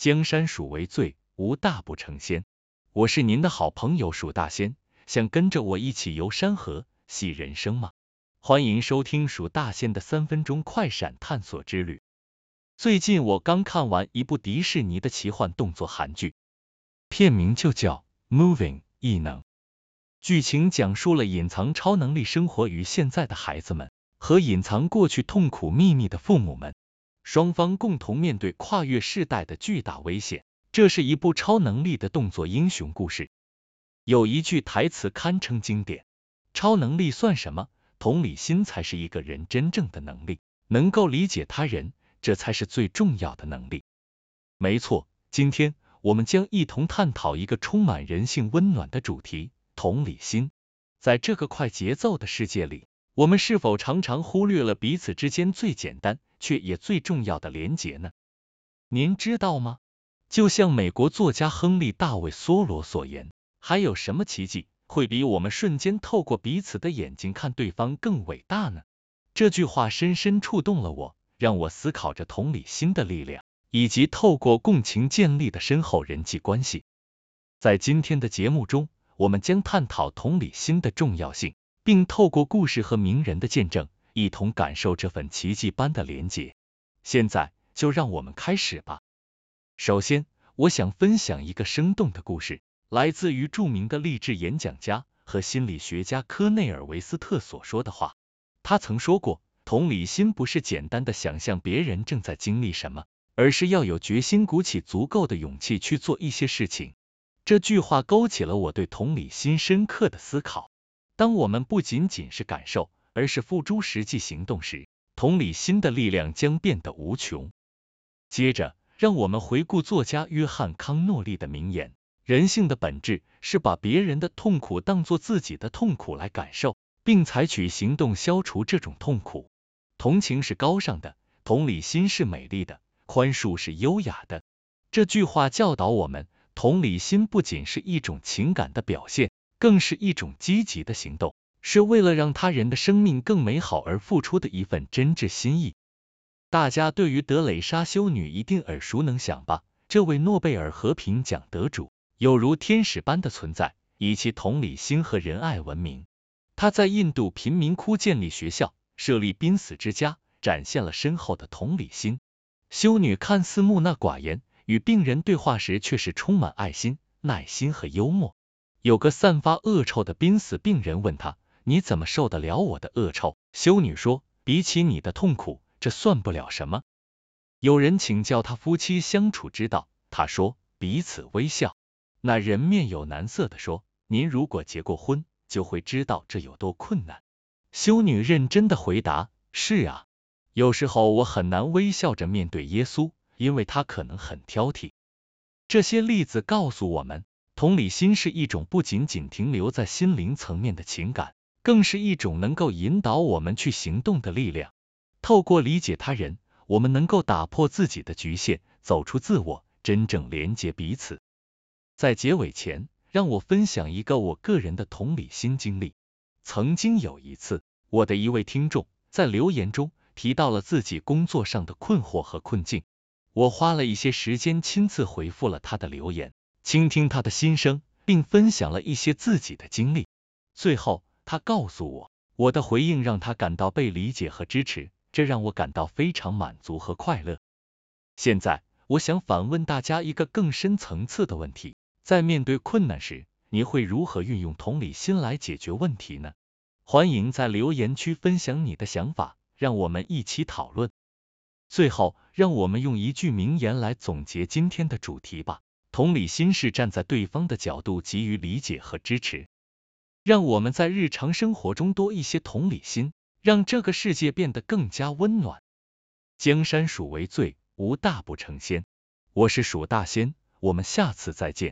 江山属为最，无大不成仙。我是您的好朋友蜀大仙，想跟着我一起游山河，戏人生吗？欢迎收听蜀大仙的三分钟快闪探索之旅。最近我刚看完一部迪士尼的奇幻动作韩剧，片名就叫《Moving》异能。剧情讲述了隐藏超能力生活于现在的孩子们和隐藏过去痛苦秘密的父母们，双方共同面对跨越世代的巨大危险。这是一部超能力的动作英雄故事。有一句台词堪称经典：超能力算什么？同理心才是一个人真正的能力。能够理解他人，这才是最重要的能力。没错，今天我们将一同探讨一个充满人性温暖的主题。同理心，在这个快节奏的世界里，我们是否常常忽略了彼此之间最简单却也最重要的连结呢？您知道吗？就像美国作家亨利·大卫·梭罗所言，还有什么奇迹会比我们瞬间透过彼此的眼睛看对方更伟大呢？这句话深深触动了我，让我思考着同理心的力量，以及透过共情建立的深厚人际关系。在今天的节目中。我们将探讨同理心的重要性，并透过故事和名人的见证，一同感受这份奇迹般的连结。现在就让我们开始吧。首先，我想分享一个生动的故事，来自于著名的励志演讲家和心理学家科内尔维斯特所说的话。他曾说过，同理心不是简单的想象别人正在经历什么，而是要有决心，鼓起足够的勇气去做一些事情。这句话勾起了我对同理心深刻的思考。当我们不仅仅是感受，而是付诸实际行动时，同理心的力量将变得无穷。接着，让我们回顾作家约翰康诺利的名言：人性的本质是把别人的痛苦当作自己的痛苦来感受，并采取行动消除这种痛苦。同情是高尚的，同理心是美丽的，宽恕是优雅的。这句话教导我们。同理心不仅是一种情感的表现，更是一种积极的行动，是为了让他人的生命更美好而付出的一份真挚心意。大家对于德蕾莎修女一定耳熟能详吧？这位诺贝尔和平奖得主有如天使般的存在，以其同理心和仁爱闻名。他在印度贫民窟建立学校，设立濒死之家，展现了深厚的同理心。修女看似木讷寡言。与病人对话时，却是充满爱心、耐心和幽默。有个散发恶臭的濒死病人问他：“你怎么受得了我的恶臭？”修女说：“比起你的痛苦，这算不了什么。”有人请教他夫妻相处之道，他说：“彼此微笑。”那人面有难色的说：“您如果结过婚，就会知道这有多困难。”修女认真的回答：“是啊，有时候我很难微笑着面对耶稣。”因为他可能很挑剔。这些例子告诉我们，同理心是一种不仅仅停留在心灵层面的情感，更是一种能够引导我们去行动的力量。透过理解他人，我们能够打破自己的局限，走出自我，真正连接彼此。在结尾前，让我分享一个我个人的同理心经历。曾经有一次，我的一位听众在留言中提到了自己工作上的困惑和困境。我花了一些时间亲自回复了他的留言，倾听他的心声，并分享了一些自己的经历。最后，他告诉我，我的回应让他感到被理解和支持，这让我感到非常满足和快乐。现在，我想反问大家一个更深层次的问题：在面对困难时，你会如何运用同理心来解决问题呢？欢迎在留言区分享你的想法，让我们一起讨论。最后，让我们用一句名言来总结今天的主题吧。同理心是站在对方的角度给予理解和支持。让我们在日常生活中多一些同理心，让这个世界变得更加温暖。江山属为最，无大不成仙。我是蜀大仙，我们下次再见。